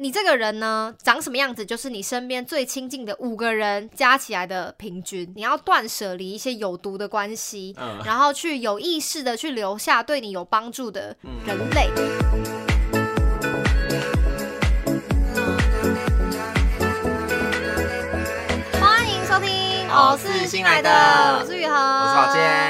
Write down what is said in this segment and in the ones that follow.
你这个人呢，长什么样子，就是你身边最亲近的五个人加起来的平均。你要断舍离一些有毒的关系，嗯然后去有意识的去留下对你有帮助的人类。欢迎收听，哦我是是新来的我是宇恒，我是宝健今天要跟大家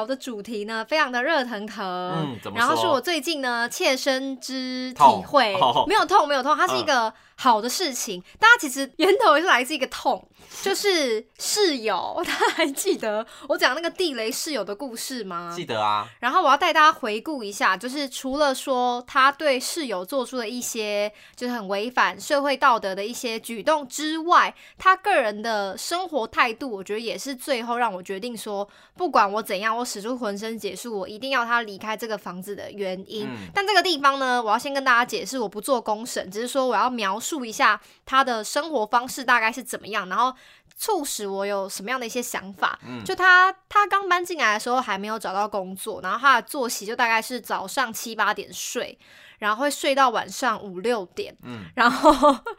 聊的主题呢，非常的热腾腾，嗯怎么然后是我最近呢切身之体会，哦。没有痛，没有痛，它是一个好的事情。大家其实源头也是来自一个痛，就是室友，大家还记得我讲那个地雷室友的故事吗？记得啊，然后我要带大家回顾一下，就是除了说他对室友做出了一些就是很违反社会道德的一些举动之外，他个人的生活态度，我觉得也是最后让我决定说，不管我怎样，我使出浑身解数，我一定要他离开这个房子的原因。嗯但这个地方呢，我要先跟大家解释，我不做公审，只是说我要描述一下他的生活方式大概是怎么样，然后。促使我有什么样的一些想法？嗯就他他刚搬进来的时候还没有找到工作，然后他的作息就大概是早上七八点睡，然后会睡到晚上五六点，嗯 然后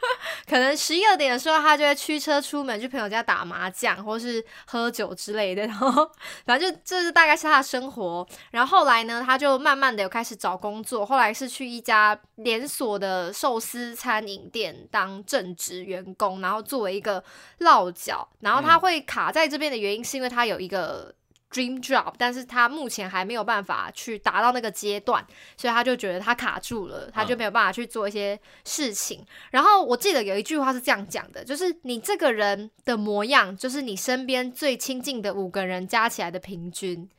可能十一二点的时候，他就会驱车出门去朋友家打麻将或是喝酒之类的，然后 反正就这是大概是他的生活。然后后来呢，他就慢慢的有开始找工作，后来是去一家连锁的寿司餐饮店当正职员工，然后作为一个落脚。然后他会卡在这边的原因，是因为他有一个。Dream job，但是他目前还没有办法去达到那个阶段，所以他就觉得他卡住了，他就没有办法去做一些事情。然后我记得有一句话是这样讲的，就是你这个人的模样，就是你身边最亲近的五个人加起来的平均。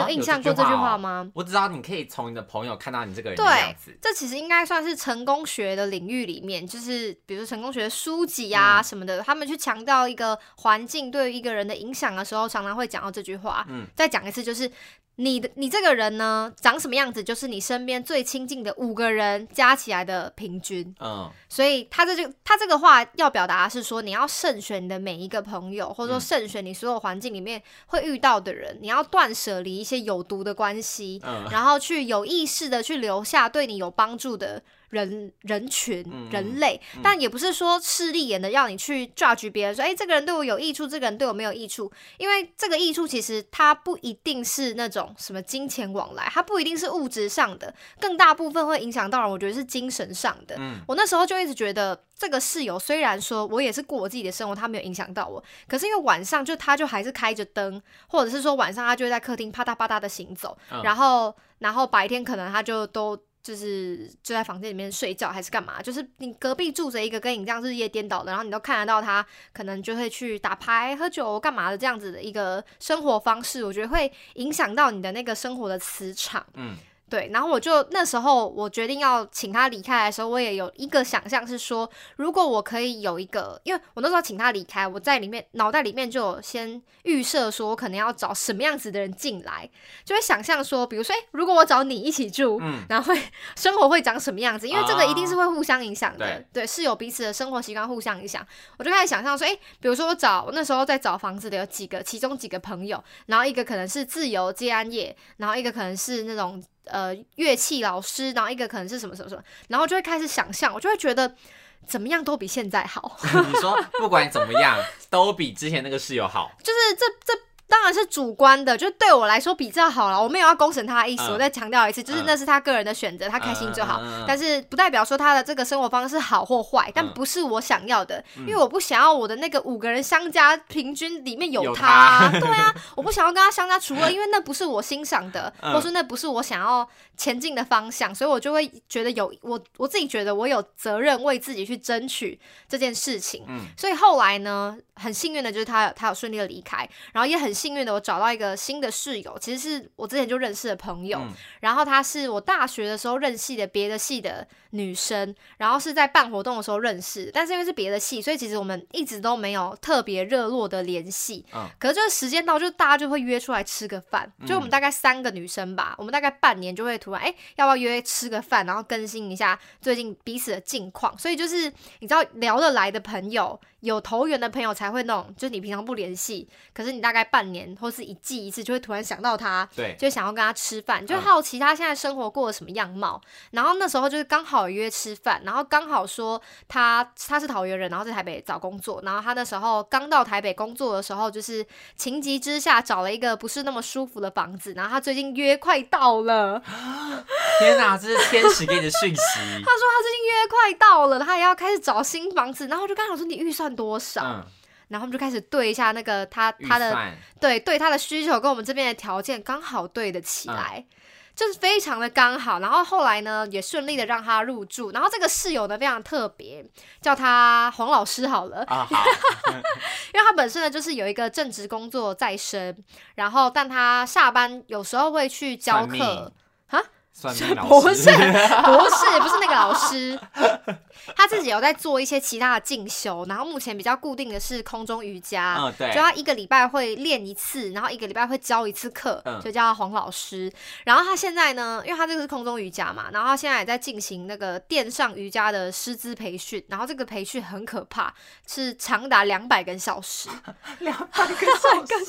有印象过这句话哦吗？我只知道你可以从你的朋友看到你这个人的对样子，，这其实应该算是成功学的领域里面，就是比如说成功学书籍啊嗯什么的，他们去强调一个环境对于一个人的影响的时候，常常会讲到这句话。嗯再讲一次，就是你的你这个人呢，长什么样子，就是你身边最亲近的五个人加起来的平均。嗯。所以他这就他这个话要表达的是说，你要慎选你的每一个朋友，或者说嗯。慎选你所有环境里面会遇到的人，你要断舍离一些有毒的关系，嗯。然后去有意识的去留下对你有帮助的人人群、嗯人类，但也不是说势利眼的要你去 judge 别人说，哎、这个人对我有益处，这个人对我没有益处，因为这个益处其实它不一定是那种什么金钱往来，它不一定是物质上的，更大部分会影响到人，我觉得是精神上的。嗯我那时候就一直觉得，这个室友虽然说我也是过我自己的生活，他没有影响到我，可是因为晚上就他就还是开着灯，或者是说晚上他就会在客厅啪嗒啪嗒的行走，嗯然后然后白天可能他就都。就是就在房间里面睡觉还是干嘛？就是你隔壁住着一个跟你这样日夜颠倒的，然后你都看得到他可能就会去打牌、喝酒、干嘛的这样子的一个生活方式，我觉得会影响到你的那个生活的磁场。嗯对，然后我就那时候我决定要请他离开的时候，我也有一个想象是说，如果我可以有一个，因为我那时候请他离开，我在里面脑袋里面就有先预设说，我可能要找什么样子的人进来，就会想象说，比如说，诶如果我找你一起住，嗯然后会生活会长什么样子？因为这个一定是会互相影响的，对对，是有彼此的生活习惯互相影响。我就开始想象说，诶，比如说我找那时候在找房子的有几个，其中几个朋友，然后一个可能是自由接案业，然后一个可能是那种呃乐器老师，然后一个可能是什么什么什么，然后就会开始想象，我就会觉得怎么样都比现在好，你说不管怎么样，都比之前那个室友好。就是这这。当然是主观的，就对我来说比较好了。我没有要公审他的意思，嗯。我再强调一次，就是嗯。那是他个人的选择，他开心就好。但是不代表说他的这个生活方式好或坏，但嗯不是我想要的，因为我不想要我的那个五个人相加平均里面有有他。啊，他对啊，我不想要跟他相加除二，因为那不是我欣赏的，嗯。或是那不是我想要前进的方向，所以我就会觉得有我我自己觉得我有责任为自己去争取这件事情。嗯。所以后来呢，很幸运的就是他他有顺利的离开，然后也很幸运的我找到一个新的室友，其实是我之前就认识的朋友，嗯。然后他是我大学的时候认识的别的系的女生，然后是在办活动的时候认识，但是因为是别的系，所以其实我们一直都没有特别热络的联系。嗯可是就是时间到，就大家就会约出来吃个饭，就我们大概三个女生吧，我们大概半年就会突然哎、要不要约吃个饭，然后更新一下最近彼此的近况。所以就是你知道聊得来的朋友，有投缘的朋友才会那种，就是你平常不联系，可是你大概半半年或是一季一次，就会突然想到他，对，就想要跟他吃饭，就嗯好奇他现在生活过得什么样貌。然后那时候就是刚好约吃饭，然后刚好说他他是桃园人，然后在台北找工作，然后他那时候刚到台北工作的时候，就是情急之下找了一个不是那么舒服的房子，然后他最近约快到了，天哪，这是天使给你的讯息。他说他最近约快到了，他也要开始找新房子，然后我就跟他说你预算多少，嗯，然后我们就开始对一下那个他他的对对他的需求跟我们这边的条件刚好对得起嗯。来。就是非常的刚好，然后后来呢，也顺利的让他入住。然后这个室友呢非常特别，叫他黄老师好了，啊，好，因为他本身呢就是有一个正职工作在身，然后但他下班有时候会去教课，算命老 不是不是 不是那个老师，他自己有在做一些其他的进修，然后目前比较固定的是空中瑜伽，嗯，对。就，他一个礼拜会练一次，然后一个礼拜会教一次课，嗯。就叫他黄老师。然后他现在呢，因为他这个是空中瑜伽嘛，然后他现在也在进行那个电上瑜伽的师资培训，然后这个培训很可怕，是长达两百个小时，两百个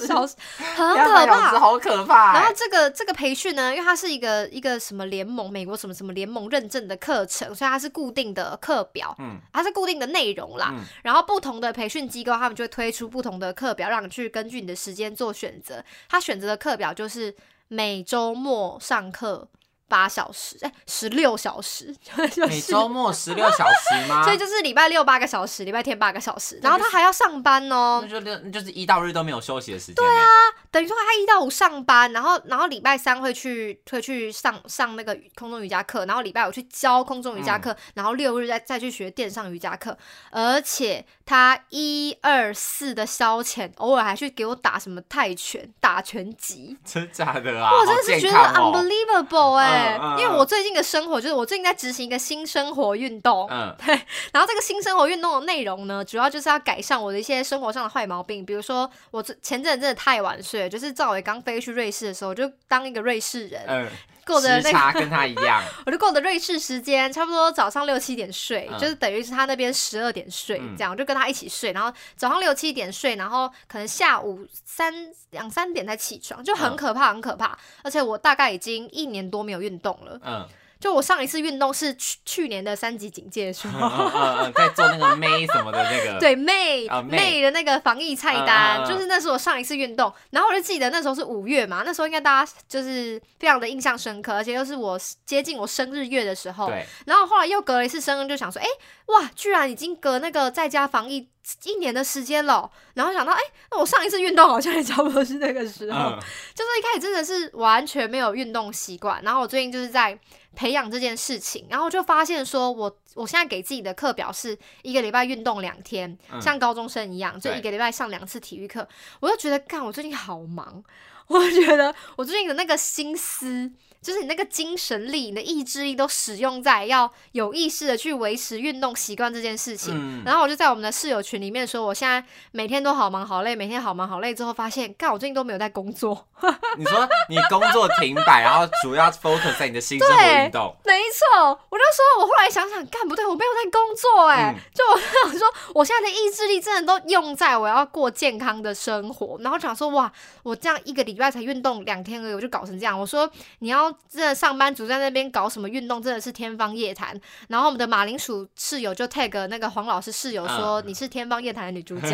小时，很可怕。好可怕欸。然后这个这个培训呢，因为它是一个一个什么联盟，美国什么什么联盟认证的课程，所以它是固定的课表，嗯它是固定的内容啦。嗯然后不同的培训机构，他们就会推出不同的课表，让你去根据你的时间做选择。他选择的课表就是每周末上课八小时，哎，十六小时，就是每周末十六小时吗？所以就是礼拜六八个小时，礼拜天八个小时，然后他还要上班哦那，就就是一到日都没有休息的时间。对啊，等于说他一到五上班，然后然后礼拜三会去会去上上那个空中瑜伽课，然后礼拜五去教空中瑜伽课，然后六日再再去学电上瑜伽课，而且他一二四的消遣，偶尔还去给我打什么泰拳、打拳击，真假的啊？我真的是觉得 unbelievable 哎、嗯嗯嗯因为我最近的生活就是我最近在执行一个新生活运动，嗯。然后这个新生活运动的内容呢，主要就是要改善我的一些生活上的坏毛病，比如说我前阵子真的太晚睡，就是赵伟刚飞去瑞士的时候，我就当一个瑞士人，嗯，过的那个，时差跟他一样。我就过的瑞士时间，差不多早上六七点睡，嗯就是等于是他那边十二点睡，嗯这样我就跟他一起睡，然后早上六七点睡，然后可能下午三两三点才起床，就很嗯可怕，很可怕，而且我大概已经一年多没有运动了，嗯就我上一次运动是去去年的三级警戒的时嗯候。嗯嗯嗯，在做那个 妹什么的那个。对妹啊的那个防疫菜单，就是那是我上一次运动，然后我就记得那时候是五月嘛，那时候应该大家就是非常的印象深刻，而且又是我接近我生日月的时候，对，然后后来又隔了一次生日，就想说，哎、哇，居然已经隔那个在家防疫一年的时间了，然后想到，哎、那我上一次运动好像也差不多是那个时候，嗯。就是一开始真的是完全没有运动习惯，然后我最近就是在培养这件事情，然后就发现说我我现在给自己的课表是一个礼拜运动两天，嗯。像高中生一样，就一个礼拜上两次体育课，我就觉得干，我最近好忙，我觉得我最近的那个心思。就是你那个精神力、你的意志力都使用在要有意识的去维持运动习惯这件事情，嗯然后我就在我们的室友群里面说，我现在每天都好忙好累，每天好忙好累之后，发现，干我最近都没有在工作。你说你工作停摆，然后主要 focus 在你的新生活运动。没错，我就说，我后来想想，干不对，我没有在工作哎、嗯就我想说，我现在的意志力真的都用在我要过健康的生活，然后想说，哇，我这样一个礼拜才运动两天而已，我就搞成这样。我说，你要真的上班族在那边搞什么运动，真的是天方夜谭。然后我们的马铃薯室友就 tag 那个黄老师室友说，嗯你是天方夜谭的女主角。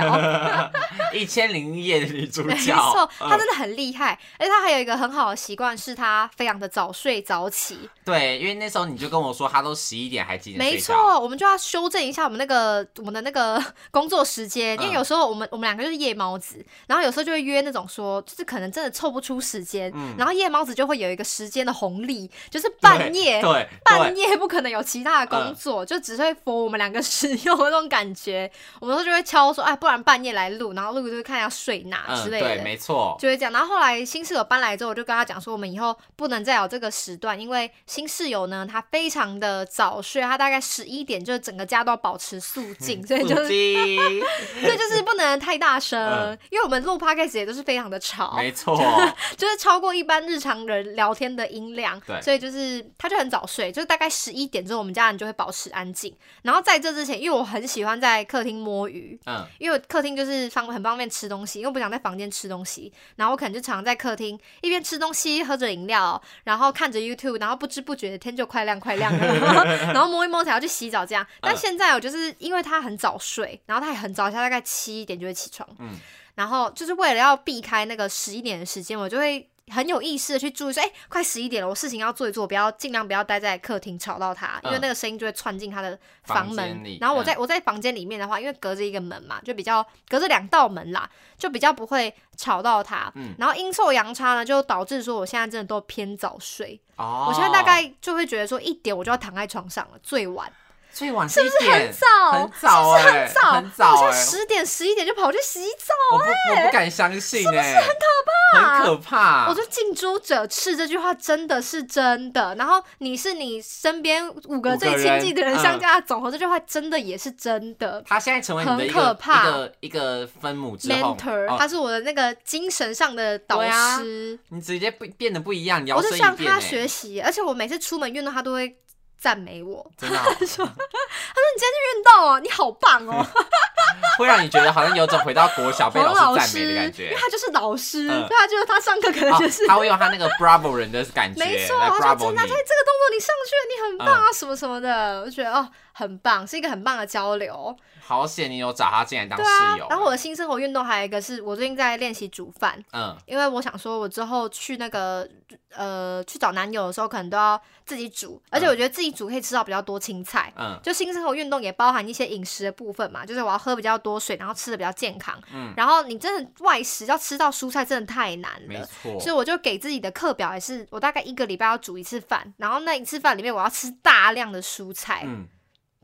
一千零一夜的女主角，没错，她嗯真的很厉害，而且她还有一个很好的习惯，是她非常的早睡早起。对，因为那时候你就跟我说，她都十一点还几点没错，我们就要修正一下我们那个我们的那个 工作时间，因为嗯有时候我们我们两个就是夜猫子，然后有时候就会约那种说，就是可能真的凑不出时间，嗯然后夜猫子就会有一个时间的红利，就是半夜。对半，夜不可能有其他的工作，就只会 for 我们两个使用的那种感觉。我们就会敲说，哎，不然半夜来录，然后录就是看要睡哪嗯，之类的。对，没错，就会这样。然后后来新室友搬来之后，我就跟他讲说，我们以后不能再有这个时段，因为新室友呢，他非常的早睡，他大概十一点，就是整个家都要保持肃静，所以就是羁所以就是不能太大声，嗯因为我们录 podcast 也都是非常的吵，没错，就是超过一般日常人聊天的音量，对所以就是他就很早睡，就是大概十一点之后，我们家人就会保持安静。然后在这之前，因为我很喜欢在客厅摸鱼，嗯，因为客厅就是方很方便吃东西，因为我不想在房间吃东西，然后我可能就常在客厅一边吃东西，喝着饮料，然后看着 YouTube，然后不知不觉天就快亮快亮了，然后摸一摸才要去洗澡这样。但嗯现在我就是因为他很早睡，然后他也很早，他大概七点就会起床，嗯然后就是为了要避开那个十一点的时间，我就会。很有意识的去注意说，哎、快十一点了，我事情要做一做，不要尽量不要待在客厅吵到他，因为嗯那个声音就会窜进他的房门。然后我在、我在房间里面的话，因为隔着一个门嘛，就比较隔着两道门啦，就比较不会吵到他。嗯然后阴错阳差呢，就导致说我现在真的都偏早睡。哦，我现在大概就会觉得说一点我就要躺在床上了，最晚最晚是不是很早？很早是不是欸很早？很早我现在欸十点十一点就跑去洗澡。我不我不敢相信是不是，很可怕，很可怕。我说近朱者赤这句话真的是真的，然后你是你身边五个最亲近的人相加的总和，这句话真的也是真的。他现在成为你的一很可个怕一个一个分母之后 mentor，、哦他是我的那个精神上的导师，你直接不变得不一样，我是向他学习，而且我每次出门运动，他都会赞美我，真的哦运动哦，你好棒哦，会让你觉得好像有种回到国小被老老师赞美，的感觉因为。他就是老师，嗯对啊，就是他上课可能哦就是。他会用他那个 Bravo 人的感觉没错，他真的，哎，这个。动作你上去了，你很棒啊，什么什么的，我就觉得哦，很棒，是一个很棒的交流。好险你有找他进来当室友。，然后我的新生活运动还有一个是我最近在练习煮饭，嗯因为我想说，我之后去那个呃去找男友的时候，可能都要自己煮，而且我觉得自己煮可以吃到比较多青菜。嗯就新生活运动也包含一些饮食的部分嘛，就是我要喝比较多水，然后吃的比较健康。嗯，然后你真的外食要吃到蔬菜真的太难没了。错。所以我就给自己的课表也是，我大概一个礼拜要煮一次饭，然后那一次饭里面我要吃大量的蔬菜，嗯，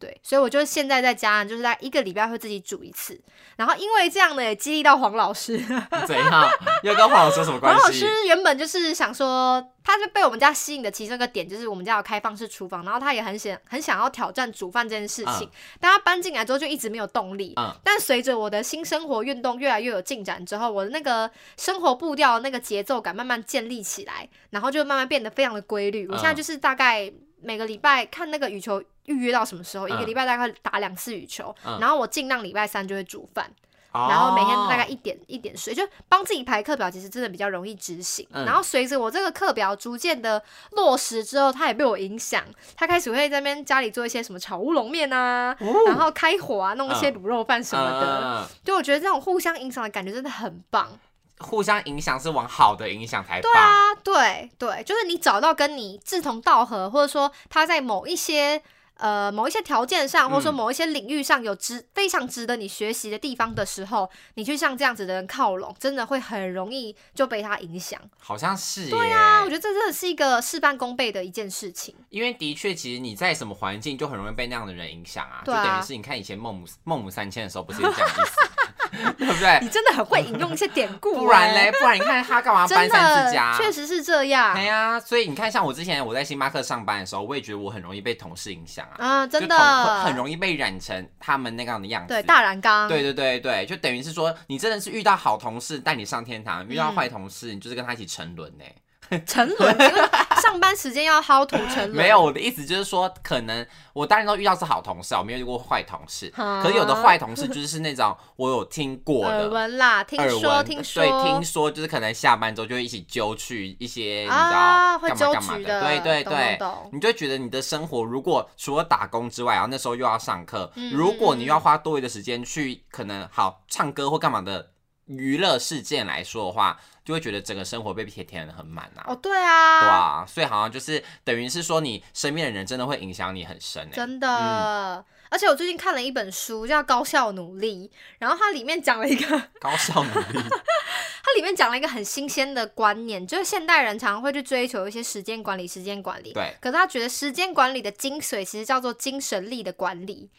对，所以我就现在在家，就是在一个礼拜会自己煮一次，然后因为这样呢，也激励到黄老师，怎样？又跟黄老师有什么关系黄老师？原本就是想说，他就被我们家吸引的其中一个点就是我们家有开放式厨房，然后他也很想很想要挑战煮饭这件事情。但他搬进来之后就一直没有动力。嗯但随着我的新生活运动越来越有进展之后，我的那个生活步调那个节奏感慢慢建立起来，然后就慢慢变得非常的规律。我现在嗯就是大概每个礼拜看那个羽球预约到什么时候，一个嗯礼拜大概打两次羽球，嗯然后我尽量礼拜三就会煮饭。然后每天大概哦一点一点睡，就帮自己排课表，其实真的比较容易执行。嗯然后随着我这个课表逐渐的落实之后，他也被我影响，他开始会在那边家里做一些什么炒乌龙面啊，然后开火啊，弄一些嗯卤肉饭什么的。嗯就我觉得这种互相影响的感觉真的很棒。互相影响是往好的影响才。对啊，对对，就是你找到跟你志同道合，或者说他在某一些呃某一些条件上，或者说嗯某一些领域上有值非常值得你学习的地方的时候，你去向这样子的人靠拢，真的会很容易就被他影响。好像是对啊，我觉得这真的是一个事半功倍的一件事情。因为的确，其实你在什么环境就很容易被那样的人影响啊，对啊就等于是你看以前孟母孟母三迁的时候，不是有这样意思，对不对？你真的很会引用一些典故、不然嘞，？不然你看他干嘛搬三次家？确实是这样对呀、所以你看，像我之前我在星巴克上班的时候，我也觉得我很容易被同事影响啊，啊，真的很容易被染成他们那样的样子。对大染缸，对对对对，就等于是说，你真的是遇到好同事带你上天堂，遇到嗯坏同事，你就是跟他一起沉沦呢。沉沦，因为上班时间要薅土沉沦。没有，我的意思就是说，可能我当然都遇到是好同事啊，我没有遇过坏同事。啊可是有的坏同事就是那种我有听过的耳的。闻啦，听耳说闻听说，对，听说就是可能下班之后就会一起揪去一些，你知道啊会嘛干嘛的对对对懂懂，你就觉得你的生活如果除了打工之外，然后那时候又要上课，嗯如果你又要花多余的时间去可能好唱歌或干嘛的娱乐事件来说的话，就会觉得整个生活被填填的很满啊。哦，对啊，对啊，所以好像就是等于是说，你身边的人真的会影响你很深哎、真的。而且我最近看了一本书，叫《高效努力》，然后它里面讲了一个，高效努力，它里面讲了一个很新鲜的观念，就是现代人常常会去追求一些时间管理，时间管理。对，可是他觉得时间管理的精髓其实叫做精神力的管理，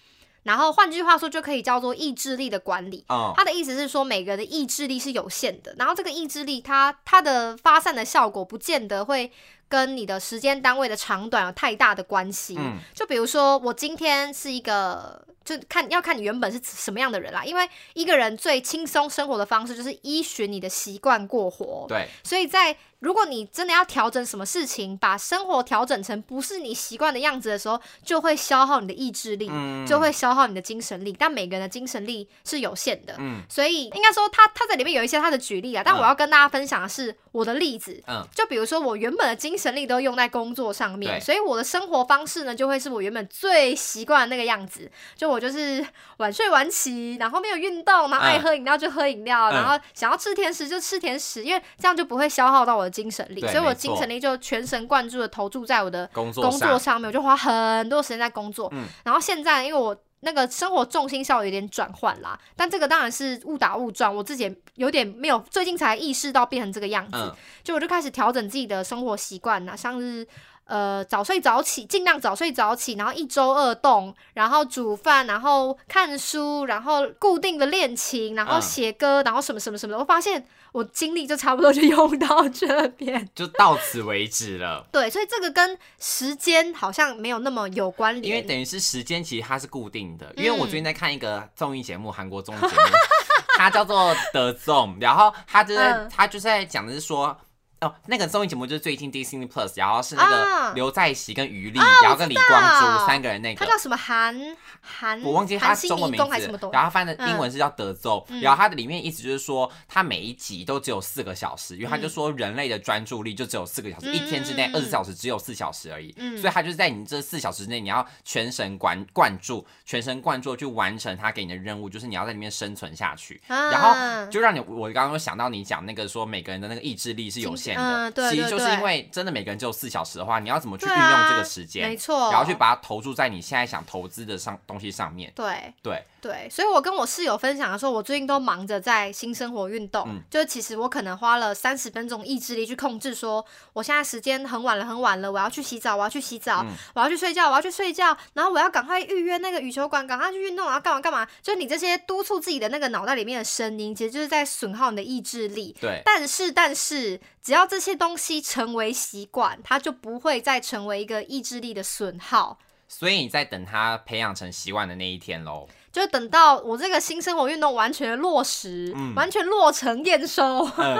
然后换句话说就可以叫做意志力的管理。嗯，他的意思是说，每个人的意志力是有限的，然后这个意志力它它的发散的效果不见得会跟你的时间单位的长短有太大的关系。嗯就比如说，我今天是一个，就看要看你原本是什么样的人啦。因为一个人最轻松生活的方式就是依循你的习惯过活。对，所以在如果你真的要调整什么事情，把生活调整成不是你习惯的样子的时候，就会消耗你的意志力，嗯就会消耗你的精神力。但每个人的精神力是有限的，嗯所以应该说他他在里面有一些他的举例啊。但嗯我要跟大家分享的是我的例子，嗯就比如说我原本的精神力都用在工作上面，所以我的生活方式呢就会是我原本最习惯的那个样子。就我就是晚睡晚起，然后没有运动，然后爱嗯喝饮料就喝饮料，嗯。然后想要吃甜食就吃甜食，因为这样就不会消耗到我的精神力，所以我精神力就全神贯注的投注在我的工作上，上。面，我就花很多时间在工作。嗯。然后现在因为我那个生活重心稍微有点转换啦，但这个当然是误打误撞，我自己也有点没有，最近才意识到变成这个样子，嗯就我就开始调整自己的生活习惯啦，像是。呃，早睡早起，尽量早睡早起，然后一周二动，然后煮饭，然后看书，然后固定的练琴，然后嗯写歌，然后什么什么什么的。我发现我精力就差不多就用到这边。就到此为止了。对，所以这个跟时间好像没有那么有关联。因为等于是时间其实它是固定的，因为我最近在看一个综艺节目，韩国综艺节目，它叫做 The Zone，然后它就在嗯它就是在讲的是说。哦，那个综艺节目就是最近 Disney Plus，然后是那啊。个刘在熙跟于丽，然后跟李光洙三个人那个，它叫什么韩韩？我忘记他中文名字。然后翻的英文是叫德州，嗯。然后它的里面意思就是说，它每一集都只有四个小时，因为他就说人类的专注力就只有四个小时，嗯。一天之内嗯二十小时只有四小时而已，嗯所以他就是在你这四小时之内，你要全神贯贯注，全神贯注去完成他给你的任务，就是你要在里面生存下去。啊。然后就让你，我刚刚想到你讲那个说每个人的那个意志力是有限的，嗯对对其实就是因为真的每个人只有四小时的话，你要怎么去运用这个时间，没错，然后去把它投注在你现在想投资的上东西上面。对。对，对，所以我跟我室友分享的时候，我最近都忙着在新生活运动，嗯。就是其实我可能花了三十分钟意志力去控制说，我现在时间很晚了，很晚了，我要去洗澡，我要去洗澡，嗯。我要去睡觉，我要去睡觉，然后我要赶快预约那个羽球馆，赶快去运动，然后干嘛干嘛，就是你这些督促自己的那个脑袋里面的声音，其实就是在损耗你的意志力。对，但是，但是，只要这些东西成为习惯，它就不会再成为一个意志力的损耗。所以你在等它培养成习惯的那一天喽。就等到我这个新生活运动完全落实，嗯完全落成验收，嗯，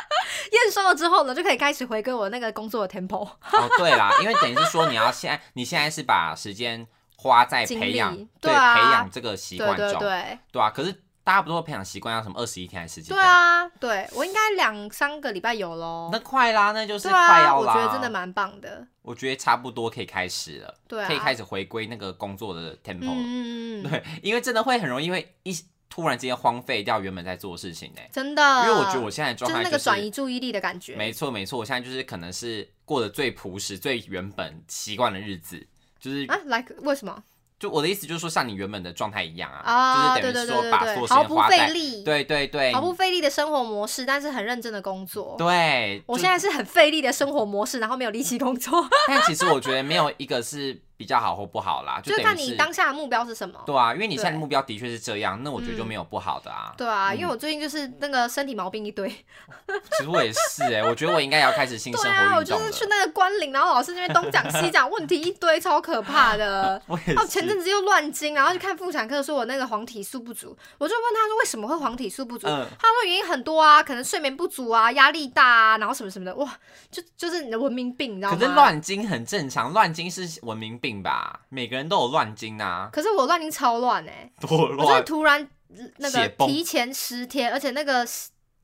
验收了之后呢，就可以开始回归我那个工作的 tempo。哦，对啦，因为等于是说你要现在，你现在是把时间花在培养力，对，培养这个习对惯中，对对对啊。可是大家不都说培养习惯要什么二十一天还是十几对？啊，对我应该两三个礼拜有喽。那快啦，那就是快要啦。觉得真的，蛮棒的。我觉得差不多可以开始了，对啊，可以开始回归那个工作的 tempo 了。嗯嗯嗯，对，因为真的会很容易会一突然之间荒废掉原本在做的事情呢、真的。因为我觉得我现在的就是状态那个转移注意力的感觉。没错没错，我现在就是可能是过得最朴实、最原本习惯的日子，就是、啊，like 为什么就我的意思就是说，像你原本的状态一样啊，就是等于说对毫不费力，对对对毫不费力的生活模式，但是很认真的工作。对，我现在是很费力的生活模式，然后没有力气工作，但其实我觉得没有一个是比较好或不好啦，就是看你当下的目标是什么。对啊，因为你现在的目标的确是这样，那我觉得就嗯没有不好的啊。对啊，嗯因为我最近就是那个身体毛病一堆。其实我也是哎、我觉得我应该也要开始新生活对啊，我。就是去那个关岭，然后老师那边东讲西讲，问题一堆，超可怕的。我前阵子又乱经，然后去看妇产科，说我那个黄体素不足，我就问他说为什么会黄体素不足？嗯他说原因很多啊，可能睡眠不足啊，压力大啊，然后什么什么的，哇，就就是你的文明病，你知道吗？可是，乱经很正常，乱经是文明病吧？每个人都有乱经啊，可是我乱经超乱哎、多我就是。突然呃那个提前十天，而且那个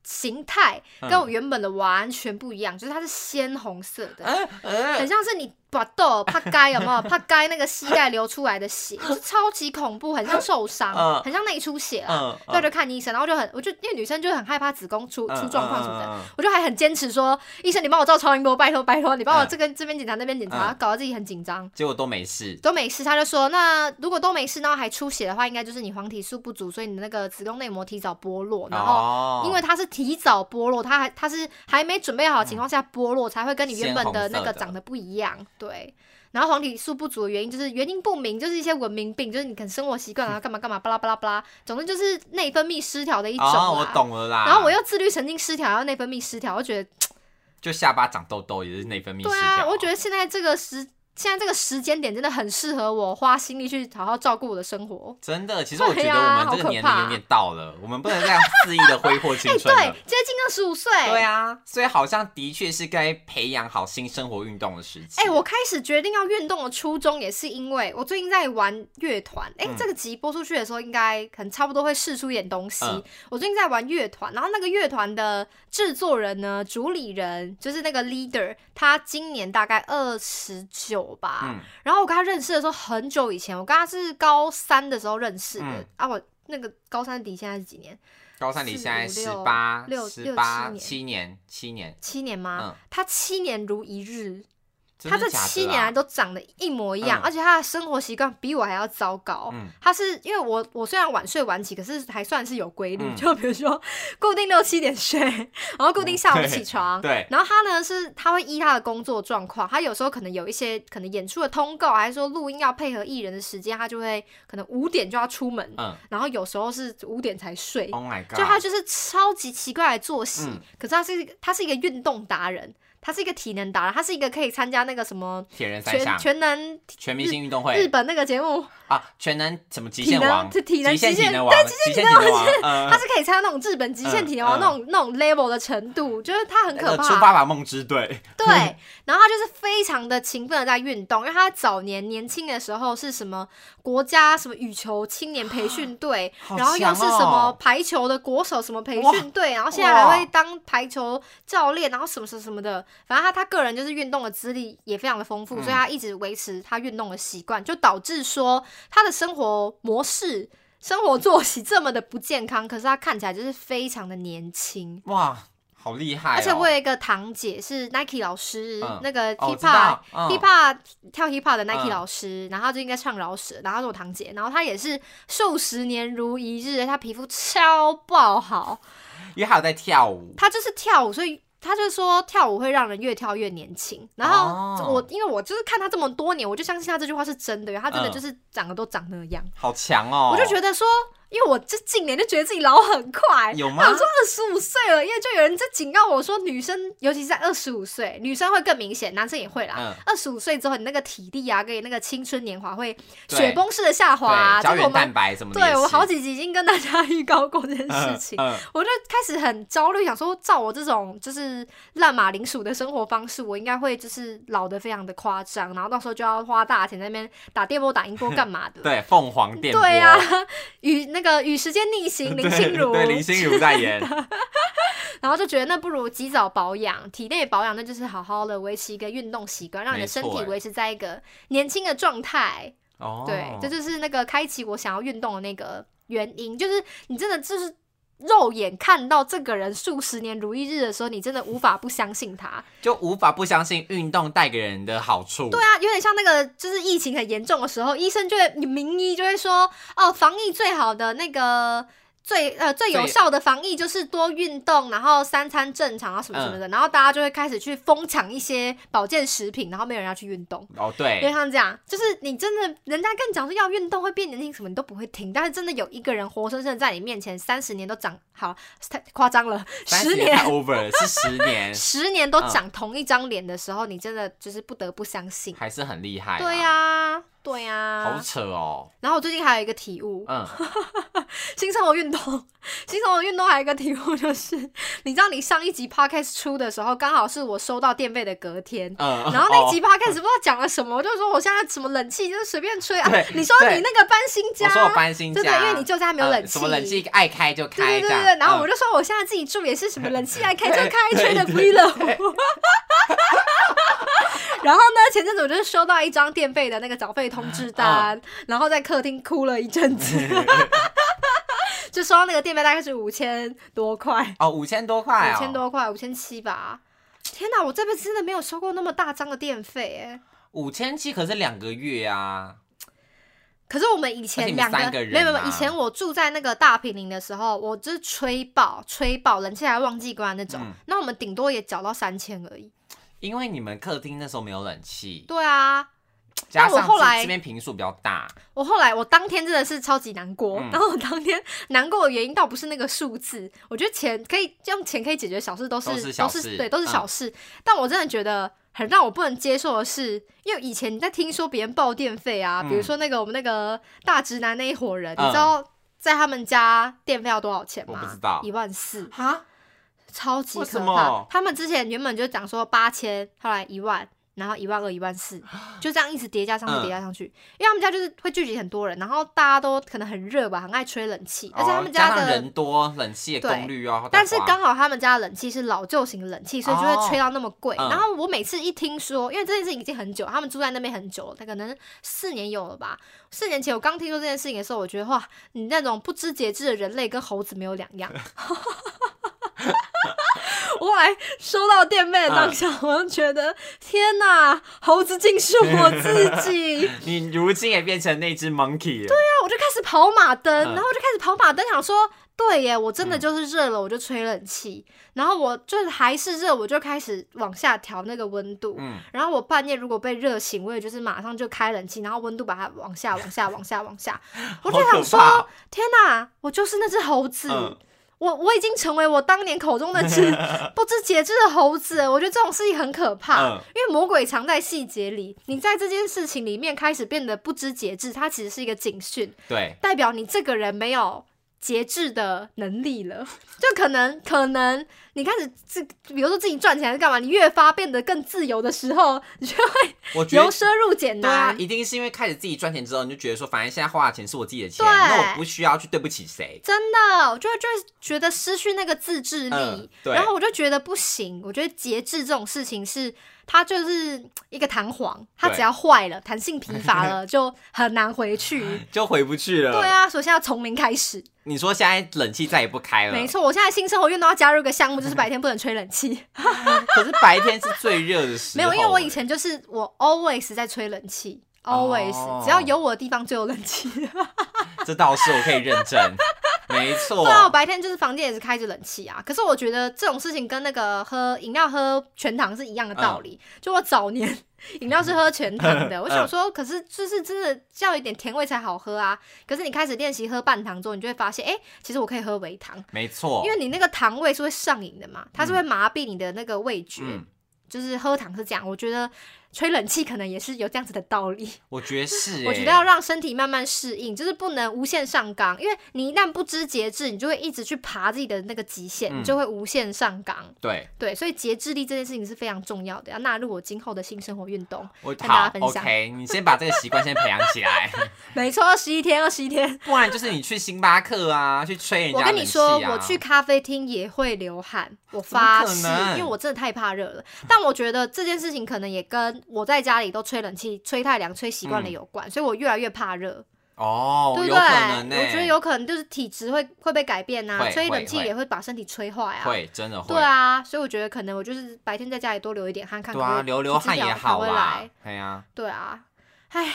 形态嗯。跟我原本的完全不一样，就是它是鲜红色的，嗯嗯很像是你把豆怕该有没有？怕该那个膝盖流出来的血，就超级恐怖，很像受伤，嗯。很像内出血啊。嗯，对，就看医生，然后就很，我就因为女生就很害怕子宫出嗯出状况什么的，我就还很坚持说，医生你帮我照超音波，拜托拜托，你帮我嗯。这个这边检查那边检查，嗯。搞得自己很紧张。结果都没事。都没事，他就说，那如果都没事，然后还出血的话，应该就是你黄体素不足，所以你的那个子宫内膜提早剥落，然后哦。因为它是提早剥落，它还它是还没准备好的情况下剥落，才会跟你原本的那个长得不一样，对。然后黄体素不足的原因就是原因不明，就是一些文明病，就是你可能生活习惯啊，干嘛干嘛，巴拉巴拉巴拉，总之就是内分泌失调的一种啦。哦，我懂了啦。然后我又自律神经失调，然后内分泌失调，我觉得就下巴长痘痘也是内分泌失调。对啊，我觉得现在这个时现在这个时间点真的很适合我花心力去好好照顾我的生活。真的，其实我觉得我们这个年龄有点到了，我们不能这样肆意的挥霍青哎、春了。对，接近二十五岁。对啊，所以好像的确是该培养好新生活运动的时期。哎、我开始决定要运动的初衷也是因为我最近在玩乐团。哎、嗯这个集播出去的时候，应该可能差不多会试出一点东西。嗯我最近在玩乐团，然后那个乐团的制作人呢，主理人就是那个 leader，他今年大概二十九吧。嗯，然后我跟他认识的时候很久以前，我跟他是高三的时候认识的、嗯啊。我那个高三底现在是几年？高三你四现在十八、六十八、七年、七年，七年吗？嗯他七年如一日，真他这七年来都长得一模一样，嗯。而且他的生活习惯比我还要糟糕。嗯。他是因为我我虽然晚睡晚起，可是还算是有规律，嗯。就比如说固定六七点睡，然后固定下午起床。对，然后他呢是他会依他的工作状况，他有时候可能有一些可能演出的通告，还是说录音要配合艺人的时间，他就会可能五点就要出门，嗯。然后有时候是五点才睡。，Oh my god，就他就是超级奇怪的作息，嗯。可是他是一个他是一个运动达人，他是一个体能达人，他是一个可以参加那个什么铁人三项。全、全能全明星运动会。日本那个节目，啊，全能什么极限王、体能极限体能王、极限体能王，呃 他是可以参加那种日本极限体能那种、那种 level 的程度，就是他很可呃怕。出发吧梦之队，对，然后他就是非常的勤奋的在运动，因为他早年年轻的时候是什么国家什么羽球青年培训队，好然后又是什么排球的国手什么培训队，然后现在还会当排球教练，然后什么什么什么的，反正他他个人就是运动的资历也非常的丰富，嗯所以他一直维持他运动的习惯，就导致说他的生活模式。生活作息这么的不健康，可是他看起来就是非常的年轻。哇，好厉害哦！而且我有一个堂姐是 Nike 老师，嗯那个 hip hop、嗯 hip hop 跳 hip hop 的 Nike 嗯老师，然后她就应该唱饶舌，然后她是我堂姐，然后她也是数十年如一日，她皮肤超爆好，因为还有在跳舞，她就是跳舞，所以。她就说跳舞会让人越跳越年轻，然后哦我、因为我就是看他这么多年，我就相信他这句话是真的，他真的嗯就是长得都长那样，好强哦！我就觉得说，因为我这近年就觉得自己老很快，有吗？我说二十五岁了，因为就有人在警告我说，女生尤其是在二十五岁，女生会更明显，男生也会啦。嗯。二十五岁之后，你那个体力啊，跟你那个青春年华会雪崩式的下滑、胶原蛋白什么对我好几集已经跟大家预告过这件事情。嗯，嗯。我就开始很焦虑，想说，照我这种就是烂马铃薯的生活方式，我应该会就是老的非常的夸张，然后到时候就要花大钱在那边打电波、打音波干嘛的。对，凤凰电波，对呀、与那个与时间逆行，林心如，对林心如代言，然后就觉得那不如及早保养，体内保养那就是好好的维持一个运动习惯，让你的身体维持在一个年轻的状态。哦，对，这就是那个开启我想要运动的那个原因，就是你真的就是。肉眼看到这个人数十年如一日的时候，你真的无法不相信他。就无法不相信运动带给人的好处。对啊，有点像那个，就是疫情很严重的时候，医生就会名医就会说，哦，防疫最好的那个最呃最有效的防疫就是多运动，然后三餐正常啊什么什么的，然后大家就会开始去疯抢一些保健食品，然后没有人要去运动。哦，因为，像这样，就是你真的，人家跟你讲说要运动会变年轻什么，你都不会听。但是真的有一个人活生生在你面前，三十年都长好，太夸张了，十30年 over，是十年，十年都嗯长同一张脸的时候，你真的就是不得不相信。还是很厉害。对、呀、对呀、好扯哦。然后我最近还有一个体悟，嗯，新生活运动，新生活运动还有一个体悟就是，你知道你上一集 podcast 出的时候，刚好是我收到电费的隔天。嗯，然后那集哦。Podcast 不知道讲了什么，我就说我现在什么冷气就是随便吹啊。你说你那个搬新家，我说我搬新家，对对，因为你旧家没有冷气，呃什么冷气爱开就开，对对对对，然后我嗯。就说我现在自己住也是什么冷气爱开 就开，吹的对不亦乐乎。然后呢，前阵子我就是收到一张电费的那个缴费通知单，然后在客厅哭了一阵子，就收到那个电费大概是五千多块，哦，五千多块哦，五千多块，五千七吧。天哪，我这辈子真的没有收过那么大张的电费哎。五千七可是两个月啊，可是我们以前两个没有没有，啊以前我住在那个大平林的时候，我就是吹爆吹爆，冷气还忘记关那种，嗯。那我们顶多也缴到三千而已。因为你们客厅那时候没有冷气，对啊，加上我后来这这边平数比较大，我后来我当天真的是超级难过，嗯然后我当天难过的原因倒不是那个数字，我觉得钱可以用钱可以解决小事，都是都是小事对，都是小事。但我真的觉得很让我不能接受的是，因为以前你在听说别人报电费啊，嗯比如说那个我们那个大直男那一伙人，嗯你知道在他们家电费要多少钱吗？我不知道一万四，哈，超级可怕。他们之前原本就讲说八千，后来一万。然后一万二、一万四，就这样一直叠加上去、嗯叠加上去。因为他们家就是会聚集很多人，然后大家都可能很热吧，很爱吹冷气，而且他们家的，人多，冷气的功率啊，但是刚好他们家的冷气是老旧型的冷气，所以就会吹到那么贵。然后我每次一听说，因为这件事情已经很久，他们住在那边很久了，他可能四年有了吧。四年前我刚听说这件事情的时候，我觉得哇，你那种不知节制的人类跟猴子没有两样。我后来收到电费的当下，我就觉得天哪，猴子竟是我自己。你如今也变成那只 monkey 了。对啊我就开始跑马灯，嗯然后我就开始跑马灯，想说，对耶，我真的就是热了，我就吹冷气，然后我就是还是热，我就开始往下调那个温度。嗯，然后我半夜如果被热醒，我也就是马上就开冷气，然后温度把它往下、往下、往下、往下。我就想怕说，天哪，我就是那只猴子。嗯我我已经成为我当年口中的知 不知节制的猴子，我觉得这种事情很可怕，嗯。因为魔鬼藏在细节里。你在这件事情里面开始变得不知节制，它其实是一个警讯，对，代表你这个人没有节制的能力了。就可能可能你开始自，比如说自己赚钱还是干嘛，你越发变得更自由的时候，你就会。由奢入俭对啊，一定是因为开始自己赚钱之后，你就觉得说，反正现在花的钱是我自己的钱，那我不需要去对不起谁。真的，我就会就会觉得失去那个自制力，嗯然后我就觉得不行。我觉得节制这种事情是它就是一个弹簧，它只要坏了，弹性疲乏了，就很难回去。就回不去了。对，啊，所以现在要从零开始。你说现在冷气再也不开了，没。错，我现在新生活运动要加入一个项目，就是白天不能吹冷气。可是白天是最热的时候。没有，因为我以前就是我 always 在吹冷气。always，、哦只要有我的地方就有冷气。这倒是我可以认证，没错。对啊，我白天就是房间也是开着冷气啊。可是我觉得这种事情跟那个喝饮料喝全糖是一样的道理。就我早年 饮料是喝全糖的，我想说，可是就是真的要有一点甜味才好喝啊。可是你开始练习喝半糖之后，你就会发现，哎、其实我可以喝微糖，没错，因为你那个糖味是会上瘾的嘛，它是会麻痹你的那个味觉。嗯，就是喝糖是这样，我觉得吹冷气可能也是有这样子的道理。我觉得是、欸，我觉得要让身体慢慢适应，就是不能无限上纲，因为你一旦不知节制，你就会一直去爬自己的那个极限，嗯你就会无限上纲。对对，所以节制力这件事情是非常重要的，要纳入我今后的新生活运动。我跟大家分享 OK，你先把这个习惯先培养起来，没错，二十一天，二十一天。不然就是你去星巴克啊，去吹人家我跟你说，啊我去咖啡厅也会流汗，我发誓因为我真的太怕热了。但我觉得这件事情可能也跟我在家里都吹冷气、吹太凉、吹习惯了嗯有关，所以我越来越怕热。哦，对不对？我觉得有可能就是体质会会被改变呐、会吹冷气也会把身体吹坏啊。会真的会，对啊，所以我觉得可能我就是白天在家里多流一点汗，看对啊，流流汗也好啊来。，对啊，对啊，唉，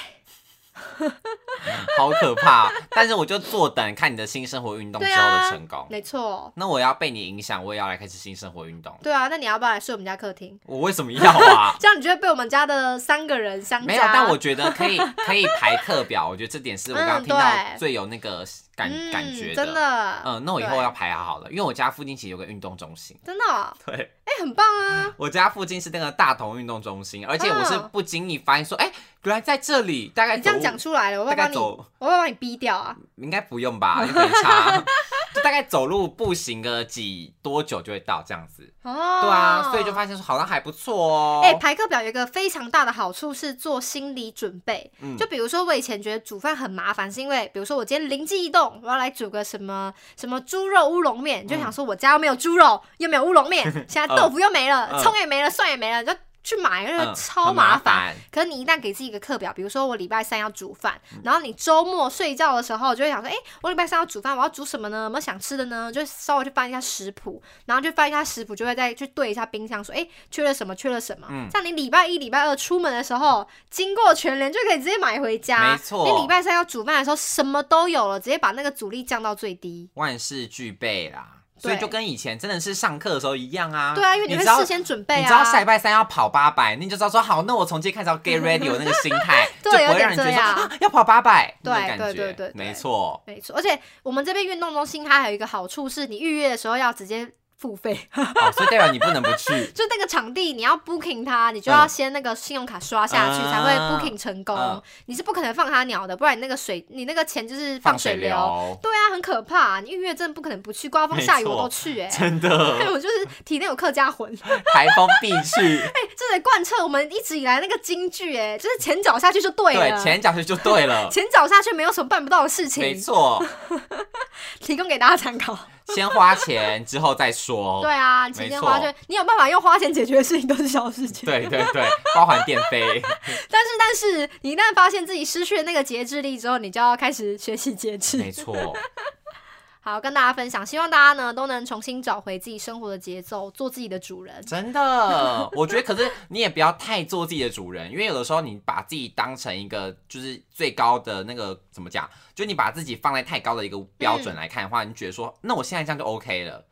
好可怕哦、但是我就坐等看你的新生活运动之后的成功。没错，那我要被你影响，我也要来开始新生活运动。对啊，那你要不要来睡我们家客厅？我为什么要啊？这样你就会被我们家的三个人相。没有，但我觉得可以可以排课表，我觉得这点是我刚听到最有那个感、嗯感觉真的，嗯，那我以后要排好好了，因为我家附近其实有个运动中心。真的哦，对，哎，很棒啊！我家附近是那个大同运动中心，而且我是嗯不经意发现说，哎、原来在这里，大概你这样讲出来了，我会帮你，大概走我会把你逼掉啊！应该不用吧，又没差，就大概走路步行个几多久就会到这样子。哦，对啊，所以就发现说好像还不错哦。哎、排课表有一个非常大的好处是做心理准备。嗯就比如说，我以前觉得煮饭很麻烦，是因为比如说我今天灵机一动，我要来煮个什么什么猪肉乌龙面，你就想说我家又没有猪肉，又没有乌龙面，现在豆腐又没了，嗯葱、也没了，蒜也没了，就去买，那个超很麻麻烦。可是你一旦给自己一个课表，比如说我礼拜三要煮饭，嗯然后你周末睡觉的时候就会想说，哎、我礼拜三要煮饭，我要煮什么呢？有没有想吃的呢？就稍微去翻一下食谱，然后就翻一下食谱，就会再去对一下冰箱，说，哎、缺了什么，缺了什么。嗯这样你礼拜一、礼拜二出门的时候，经过全联就可以直接买回家。没错你礼拜三要煮饭的时候，什么都有了，直接把那个阻力降到最低。万事俱备啦。所以就跟以前真的是上课的时候一样啊。对啊，因为你会事先准备啊。你知道下礼拜三要跑八百，你就知道说好，那我从今天开始要 get ready 有那个心态，就对不会让人觉得要跑八百。对对对对没错。没错，而且我们这边运动中心它还有一个好处是，你预约的时候要直接付费，哦，所以代表你不能不去。就那个场地你要 booking 它，你就要嗯先那个信用卡刷下去、啊才会 booking 成功。嗯你是不可能放他鸟的，不然你那个水，你那个钱就是放水水流。流，对啊，很可怕、你预约真的不可能不去，刮风下雨我都去哎、欸。真的 我就是体内有客家魂，台风必去。这得贯彻我们一直以来那个金句哎、就是前脚下去就对了，对，前脚去就对了。前脚下去没有什么办不到的事没情，错，提供给大家参考。先花钱之后再说。对啊，你前没错天花钱，你有办法用花钱解决的事情都是小事情。对对对，包含电费。但是但是，你一旦发现自己失去了那个节制力之后，你就要开始学习节制。没错，好，跟大家分享，希望大家呢都能重新找回自己生活的节奏，做自己的主人。真的，我觉得，可是你也不要太做自己的主人，因为有的时候你把自己当成一个就是最高的那个怎么讲，就你把自己放在太高的一个标准来看的话，你觉得说，那我现在这样就 OK 了。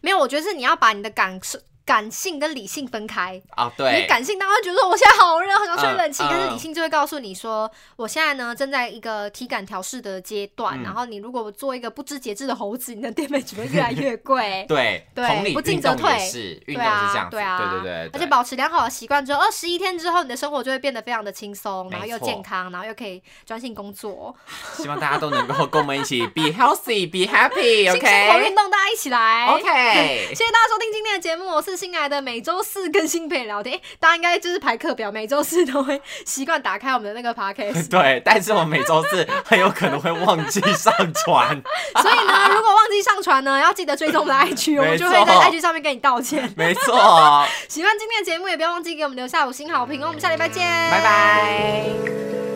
没有，我觉得是你要把你的感受、感性跟理性分开。啊？对。你对，感性当然觉得说我现在好热，很想吹冷气，嗯但是理性就会告诉你说，我现在呢正在一个体感调试的阶段，嗯。然后你如果做一个不知节制的猴子，你的电费只会越来越贵。对，对，不进则退。是，运动对啊是这样子，对啊。对对对，而且保持良好的习惯之后，二十一天之后，你的生活就会变得非常的轻松，然后又健康，然后又可以专心工作，希望大家都能够跟我们一起 be healthy, be happy, 新生活运动，大家一起来。OK，谢谢大家收听今天的节目，我是新来的每周四跟新陪聊天，诶大家应该就是排课表，每周四都会习惯打开我们的那个 podcast。对，但是我们每周四很有可能会忘记上传，所以呢，如果忘记上传呢，要记得追踪我们的 IG，我们就会在 IG 上面跟你道歉。没错，喜欢今天的节目，也不要忘记给我们留下五星好评哦。我们下礼拜见，拜拜。